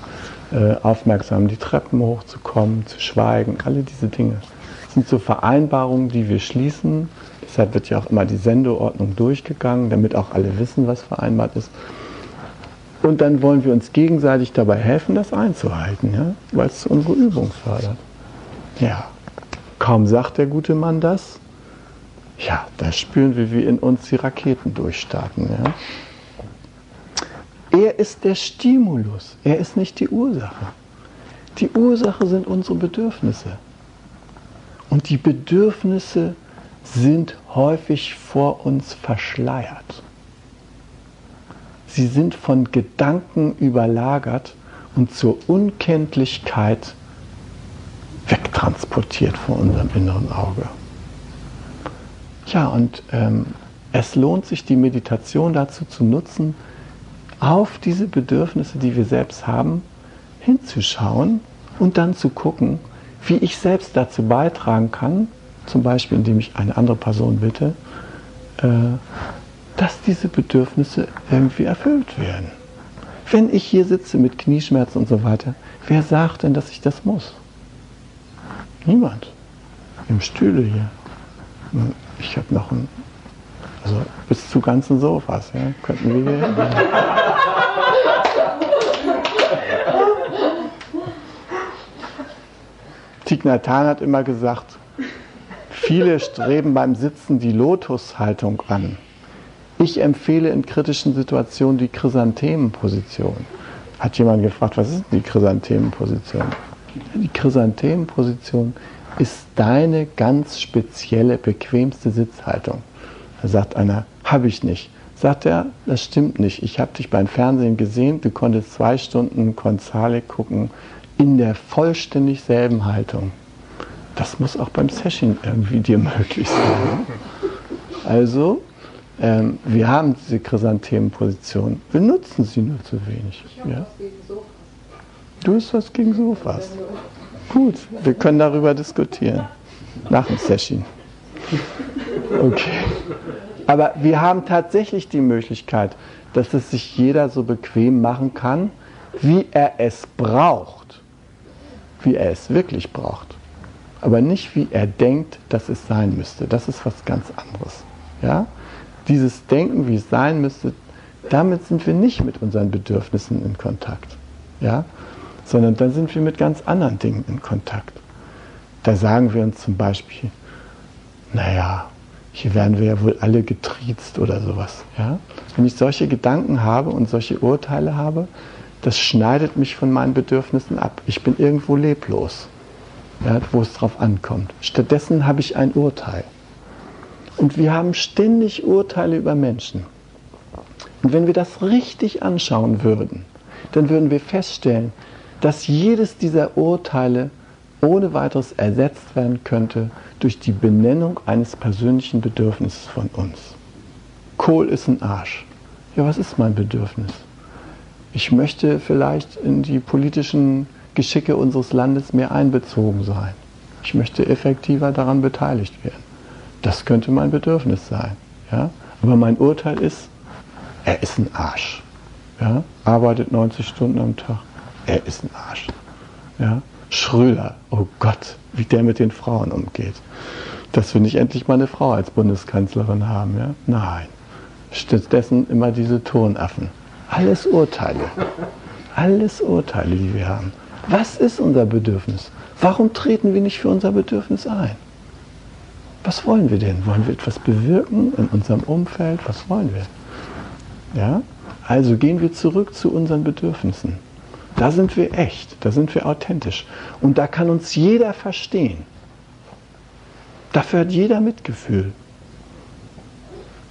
äh, aufmerksam die Treppen hochzukommen, zu schweigen, alle diese Dinge. Sind so Vereinbarungen, die wir schließen. Deshalb wird ja auch immer die Sendeordnung durchgegangen, damit auch alle wissen, was vereinbart ist. Und dann wollen wir uns gegenseitig dabei helfen, das einzuhalten, ja? weil es unsere Übung fördert. Ja, kaum sagt der gute Mann das, ja, da spüren wir, wie in uns die Raketen durchstarten. Ja? Er ist der Stimulus, er ist nicht die Ursache. Die Ursache sind unsere Bedürfnisse. Und die Bedürfnisse sind häufig vor uns verschleiert. Sie sind von Gedanken überlagert und zur Unkenntlichkeit wegtransportiert vor unserem inneren Auge. Ja, und ähm, es lohnt sich, die Meditation dazu zu nutzen, auf diese Bedürfnisse, die wir selbst haben, hinzuschauen und dann zu gucken, wie ich selbst dazu beitragen kann, zum Beispiel indem ich eine andere Person bitte, äh, dass diese Bedürfnisse irgendwie erfüllt werden. Wenn ich hier sitze mit Knieschmerzen und so weiter, wer sagt denn, dass ich das muss? Niemand. Im Stühle hier. Ich habe noch ein, also bis zu ganzen Sofas, ja, könnten wir hier. Hanh hat immer gesagt, viele streben beim Sitzen die Lotushaltung an. Ich empfehle in kritischen Situationen die Chrysanthemenposition. Hat jemand gefragt, was ist die Chrysanthemenposition? Die Chrysanthemenposition ist deine ganz spezielle, bequemste Sitzhaltung. Da sagt einer, habe ich nicht. Sagt er, das stimmt nicht. Ich habe dich beim Fernsehen gesehen, du konntest zwei Stunden Gonzale gucken in der vollständig selben Haltung. Das muss auch beim Session irgendwie dir möglich sein. Also, ähm, wir haben diese Chrysanthemenposition. Wir nutzen sie nur zu wenig. Ja? was gegen Sofas. Du hast was gegen Sofas. Gut, wir können darüber diskutieren. Nach dem Session. Okay. Aber wir haben tatsächlich die Möglichkeit, dass es sich jeder so bequem machen kann, wie er es braucht. Wie er es wirklich braucht. Aber nicht, wie er denkt, dass es sein müsste. Das ist was ganz anderes. Ja? Dieses Denken, wie es sein müsste, damit sind wir nicht mit unseren Bedürfnissen in Kontakt. Ja? Sondern dann sind wir mit ganz anderen Dingen in Kontakt. Da sagen wir uns zum Beispiel, naja, hier werden wir ja wohl alle getriezt oder sowas. Ja? Wenn ich solche Gedanken habe und solche Urteile habe, das schneidet mich von meinen Bedürfnissen ab. Ich bin irgendwo leblos, ja, wo es drauf ankommt. Stattdessen habe ich ein Urteil. Und wir haben ständig Urteile über Menschen. Und wenn wir das richtig anschauen würden, dann würden wir feststellen, dass jedes dieser Urteile ohne weiteres ersetzt werden könnte durch die Benennung eines persönlichen Bedürfnisses von uns. Kohl ist ein Arsch. Ja, was ist mein Bedürfnis? Ich möchte vielleicht in die politischen Geschicke unseres Landes mehr einbezogen sein. Ich möchte effektiver daran beteiligt werden. Das könnte mein Bedürfnis sein. Ja? Aber mein Urteil ist, er ist ein Arsch. Ja? Arbeitet 90 Stunden am Tag. Er ist ein Arsch. Ja? Schröder, oh Gott, wie der mit den Frauen umgeht. Dass wir nicht endlich mal eine Frau als Bundeskanzlerin haben, ja? Nein. Stattdessen immer diese Tonaffen. Alles Urteile. Alles Urteile, die wir haben. Was ist unser Bedürfnis? Warum treten wir nicht für unser Bedürfnis ein? Was wollen wir denn? Wollen wir etwas bewirken in unserem Umfeld? Was wollen wir? Ja? Also gehen wir zurück zu unseren Bedürfnissen. Da sind wir echt, da sind wir authentisch. Und da kann uns jeder verstehen. Dafür hat jeder Mitgefühl.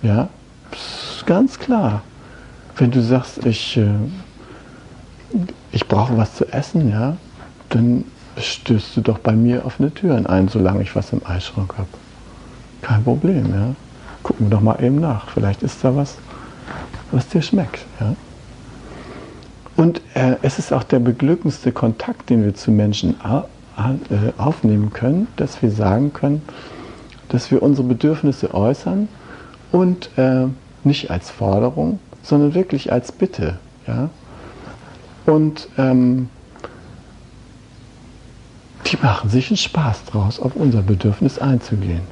Ja, ganz klar. Wenn du sagst, ich, äh, ich brauche was zu essen, ja, dann stößt du doch bei mir offene Türen ein, solange ich was im Eisschrank habe. Kein Problem, ja. Gucken wir doch mal eben nach. Vielleicht ist da was, was dir schmeckt, ja. Und äh, es ist auch der beglückendste Kontakt, den wir zu Menschen äh, aufnehmen können, dass wir sagen können, dass wir unsere Bedürfnisse äußern und äh, nicht als Forderung, sondern wirklich als Bitte. Ja? Und ähm, die machen sich einen Spaß draus, auf unser Bedürfnis einzugehen.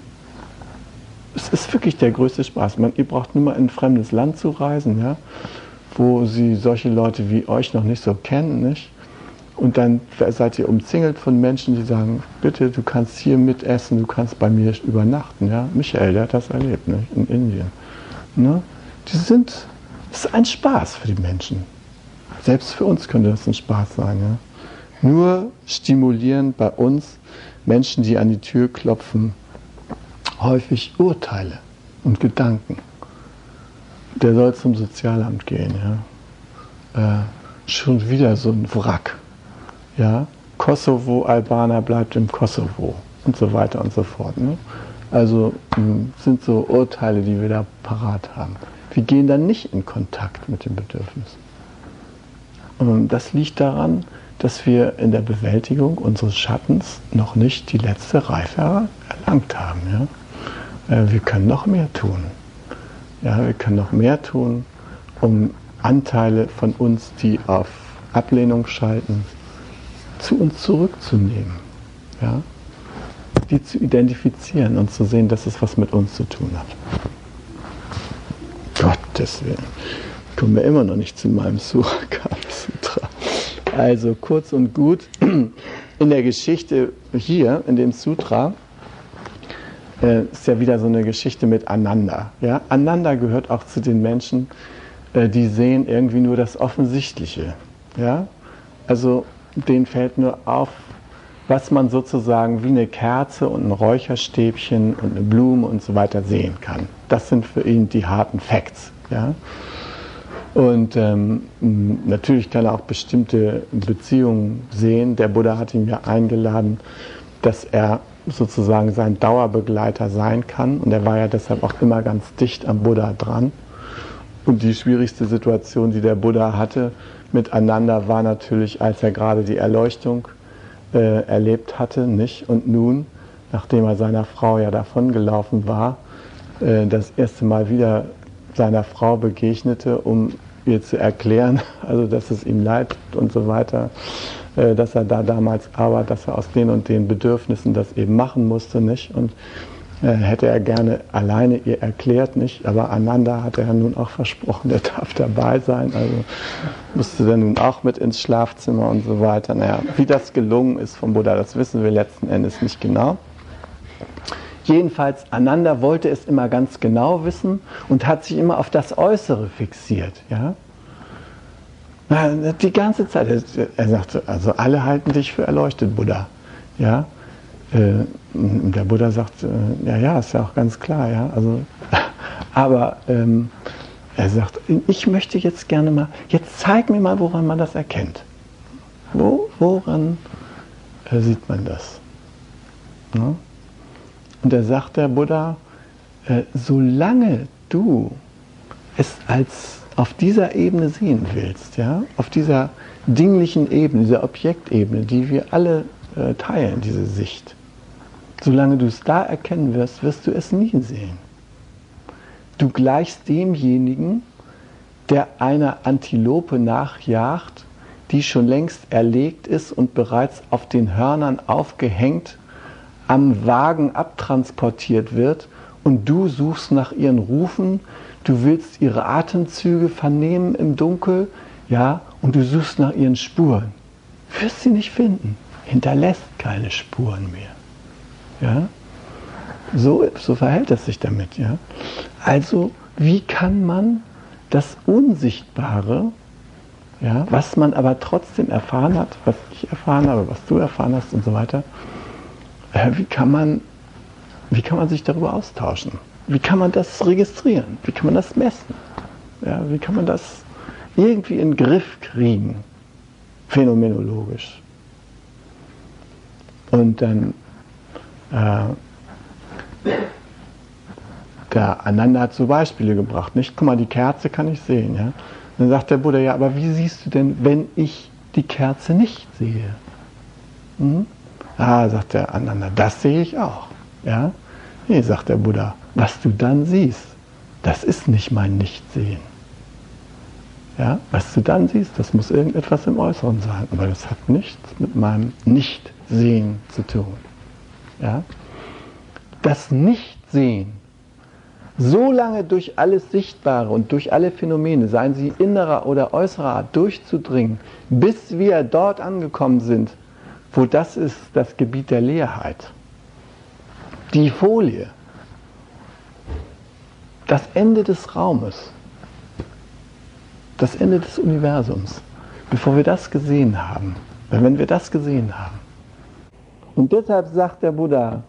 Es ist wirklich der größte Spaß. Man, ihr braucht nur mal in ein fremdes Land zu reisen, ja? wo sie solche Leute wie euch noch nicht so kennen, nicht? Und dann seid ihr umzingelt von Menschen, die sagen, bitte, du kannst hier mitessen, du kannst bei mir übernachten. Ja? Michael, der hat das erlebt, nicht? in Indien. Ne? Die sind, es ist ein Spaß für die Menschen. Selbst für uns könnte das ein Spaß sein. Ja? Nur stimulieren bei uns Menschen, die an die Tür klopfen, häufig Urteile und Gedanken der soll zum Sozialamt gehen. Ja. Äh, schon wieder so ein Wrack. Ja. Kosovo-Albaner bleibt im Kosovo und so weiter und so fort. Ne? Also hm, sind so Urteile, die wir da parat haben. Wir gehen dann nicht in Kontakt mit dem Bedürfnis. Und das liegt daran, dass wir in der Bewältigung unseres Schattens noch nicht die letzte Reife erlangt haben. Ja? Äh, wir können noch mehr tun. Ja, wir können noch mehr tun, um Anteile von uns, die auf Ablehnung schalten, zu uns zurückzunehmen. Ja? Die zu identifizieren und zu sehen, dass es was mit uns zu tun hat. Willen. Kommen wir immer noch nicht zu meinem Sutra. Also kurz und gut, in der Geschichte hier, in dem Sutra, äh, ist ja wieder so eine Geschichte mit Ananda. Ja? Ananda gehört auch zu den Menschen, äh, die sehen irgendwie nur das Offensichtliche. Ja? Also denen fällt nur auf, was man sozusagen wie eine Kerze und ein Räucherstäbchen und eine Blume und so weiter sehen kann. Das sind für ihn die harten Facts. Ja? Und ähm, natürlich kann er auch bestimmte Beziehungen sehen. Der Buddha hat ihn ja eingeladen, dass er sozusagen sein Dauerbegleiter sein kann. Und er war ja deshalb auch immer ganz dicht am Buddha dran. Und die schwierigste Situation, die der Buddha hatte miteinander, war natürlich, als er gerade die Erleuchtung äh, erlebt hatte, nicht? Und nun, nachdem er seiner Frau ja davongelaufen war, äh, das erste Mal wieder seiner Frau begegnete, um ihr zu erklären, also dass es ihm leid und so weiter. Äh, dass er da damals arbeitet, dass er aus den und den Bedürfnissen das eben machen musste, nicht? Und äh, hätte er gerne alleine ihr erklärt, nicht? Aber Ananda hat er nun auch versprochen, der darf dabei sein, also musste dann nun auch mit ins Schlafzimmer und so weiter. Naja, wie das gelungen ist vom Buddha, das wissen wir letzten Endes nicht genau. Jedenfalls, Ananda wollte es immer ganz genau wissen und hat sich immer auf das Äußere fixiert. Ja? Die ganze Zeit. Er sagte, also alle halten dich für erleuchtet, Buddha. Ja? Äh, der Buddha sagt, äh, ja, ja, ist ja auch ganz klar, ja. Also, aber ähm, er sagt, ich möchte jetzt gerne mal, jetzt zeig mir mal, woran man das erkennt. Wo, woran äh, sieht man das? Ne? Und da sagt der Buddha, äh, solange du es als auf dieser Ebene sehen willst, ja, auf dieser dinglichen Ebene, dieser Objektebene, die wir alle äh, teilen, diese Sicht, solange du es da erkennen wirst, wirst du es nie sehen. Du gleichst demjenigen, der einer Antilope nachjagt, die schon längst erlegt ist und bereits auf den Hörnern aufgehängt am Wagen abtransportiert wird und du suchst nach ihren Rufen, du willst ihre Atemzüge vernehmen im Dunkel, ja, und du suchst nach ihren Spuren. Wirst sie nicht finden, hinterlässt keine Spuren mehr. Ja? So, so verhält es sich damit. Ja? Also, wie kann man das Unsichtbare Ja, was man aber trotzdem erfahren hat, was ich erfahren habe, was du erfahren hast und so weiter, wie, kann man, wie kann man sich darüber austauschen? Wie kann man das registrieren? Wie kann man das messen? Ja, wie kann man das irgendwie in den Griff kriegen, phänomenologisch? Und dann äh, der Ananda hat so Beispiele gebracht. Nicht, guck mal, die Kerze kann ich sehen. Ja? Dann sagt der Buddha, ja, aber wie siehst du denn, wenn ich die Kerze nicht sehe? Hm? Ah, sagt der Ananda, das sehe ich auch. Ja? Nee, sagt der Buddha, was du dann siehst, das ist nicht mein Nichtsehen. Ja? Was du dann siehst, das muss irgendetwas im Äußeren sein, aber das hat nichts mit meinem Nichtsehen zu tun. Ja? Das Nichtsehen so lange durch alles Sichtbare und durch alle Phänomene, seien sie innerer oder äußerer Art, durchzudringen, bis wir dort angekommen sind, wo das ist das Gebiet der Leerheit. Die Folie, das Ende des Raumes, das Ende des Universums, bevor wir das gesehen haben, wenn wir das gesehen haben. Und deshalb sagt der Buddha,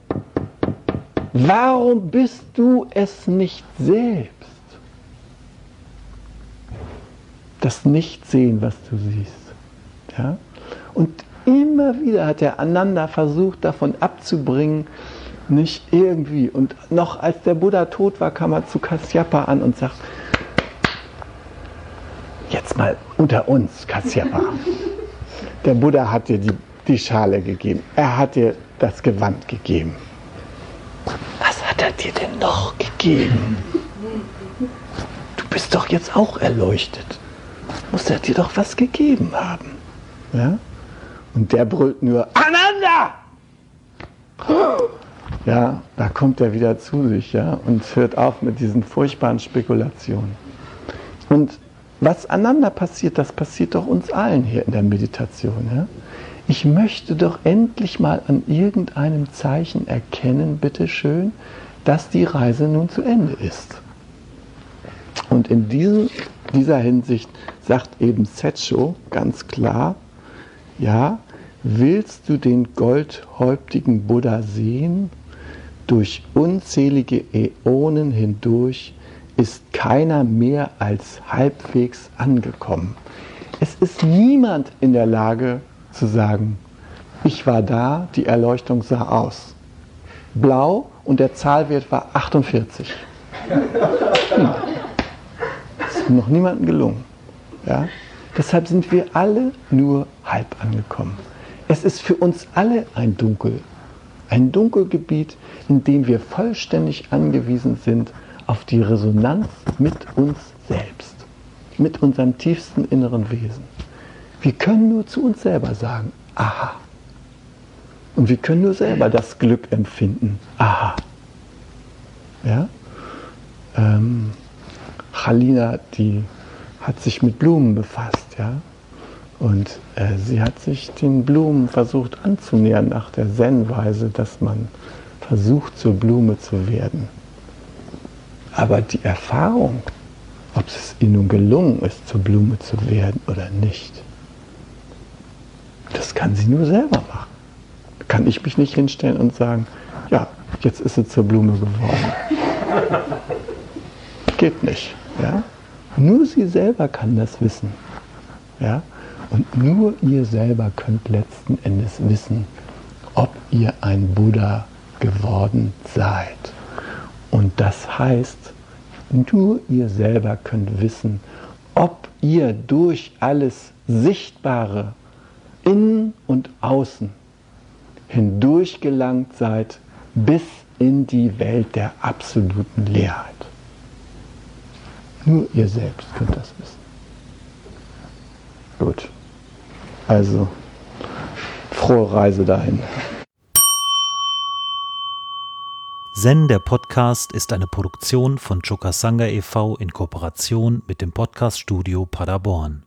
Warum bist du es nicht selbst? Das Nichtsehen, was du siehst. Ja? Und immer wieder hat der Ananda versucht, davon abzubringen, nicht irgendwie. Und noch als der Buddha tot war, kam er zu Kasyapa an und sagt, jetzt mal unter uns, Kasyapa. Der Buddha hat dir die, die Schale gegeben. Er hat dir das Gewand gegeben er dir denn noch gegeben? Du bist doch jetzt auch erleuchtet. Muss er dir doch was gegeben haben. Ja? Und der brüllt nur, Ananda! Ja, da kommt er wieder zu sich, ja, und hört auf mit diesen furchtbaren Spekulationen. Und was aneinander passiert, das passiert doch uns allen hier in der Meditation. Ja? Ich möchte doch endlich mal an irgendeinem Zeichen erkennen, bitteschön, dass die Reise nun zu Ende ist. Und in diesem, dieser Hinsicht sagt eben Setcho ganz klar, ja, willst du den goldhäuptigen Buddha sehen? Durch unzählige Äonen hindurch ist keiner mehr als halbwegs angekommen. Es ist niemand in der Lage zu sagen, ich war da, die Erleuchtung sah aus. Blau und der Zahlwert war 48. Hm. Das ist noch niemandem gelungen. Ja? Deshalb sind wir alle nur halb angekommen. Es ist für uns alle ein Dunkel, ein Dunkelgebiet, in dem wir vollständig angewiesen sind auf die Resonanz mit uns selbst, mit unserem tiefsten inneren Wesen. Wir können nur zu uns selber sagen, aha, und wir können nur selber das Glück empfinden. Aha. Ja? Ähm, Halina, die hat sich mit Blumen befasst, ja. Und äh, sie hat sich den Blumen versucht anzunähern nach der Zen-Weise, dass man versucht, zur Blume zu werden. Aber die Erfahrung, ob es ihr nun gelungen ist, zur Blume zu werden oder nicht, das kann sie nur selber machen kann ich mich nicht hinstellen und sagen, ja, jetzt ist sie zur Blume geworden. Geht nicht. Ja? Nur sie selber kann das wissen. Ja? Und nur ihr selber könnt letzten Endes wissen, ob ihr ein Buddha geworden seid. Und das heißt, nur ihr selber könnt wissen, ob ihr durch alles Sichtbare innen und außen hindurchgelangt seid bis in die Welt der absoluten Leerheit. Nur ihr selbst könnt das wissen. Gut. Also, frohe Reise dahin. Zen, der Podcast, ist eine Produktion von Chokasanga e.V. in Kooperation mit dem Podcaststudio Paderborn.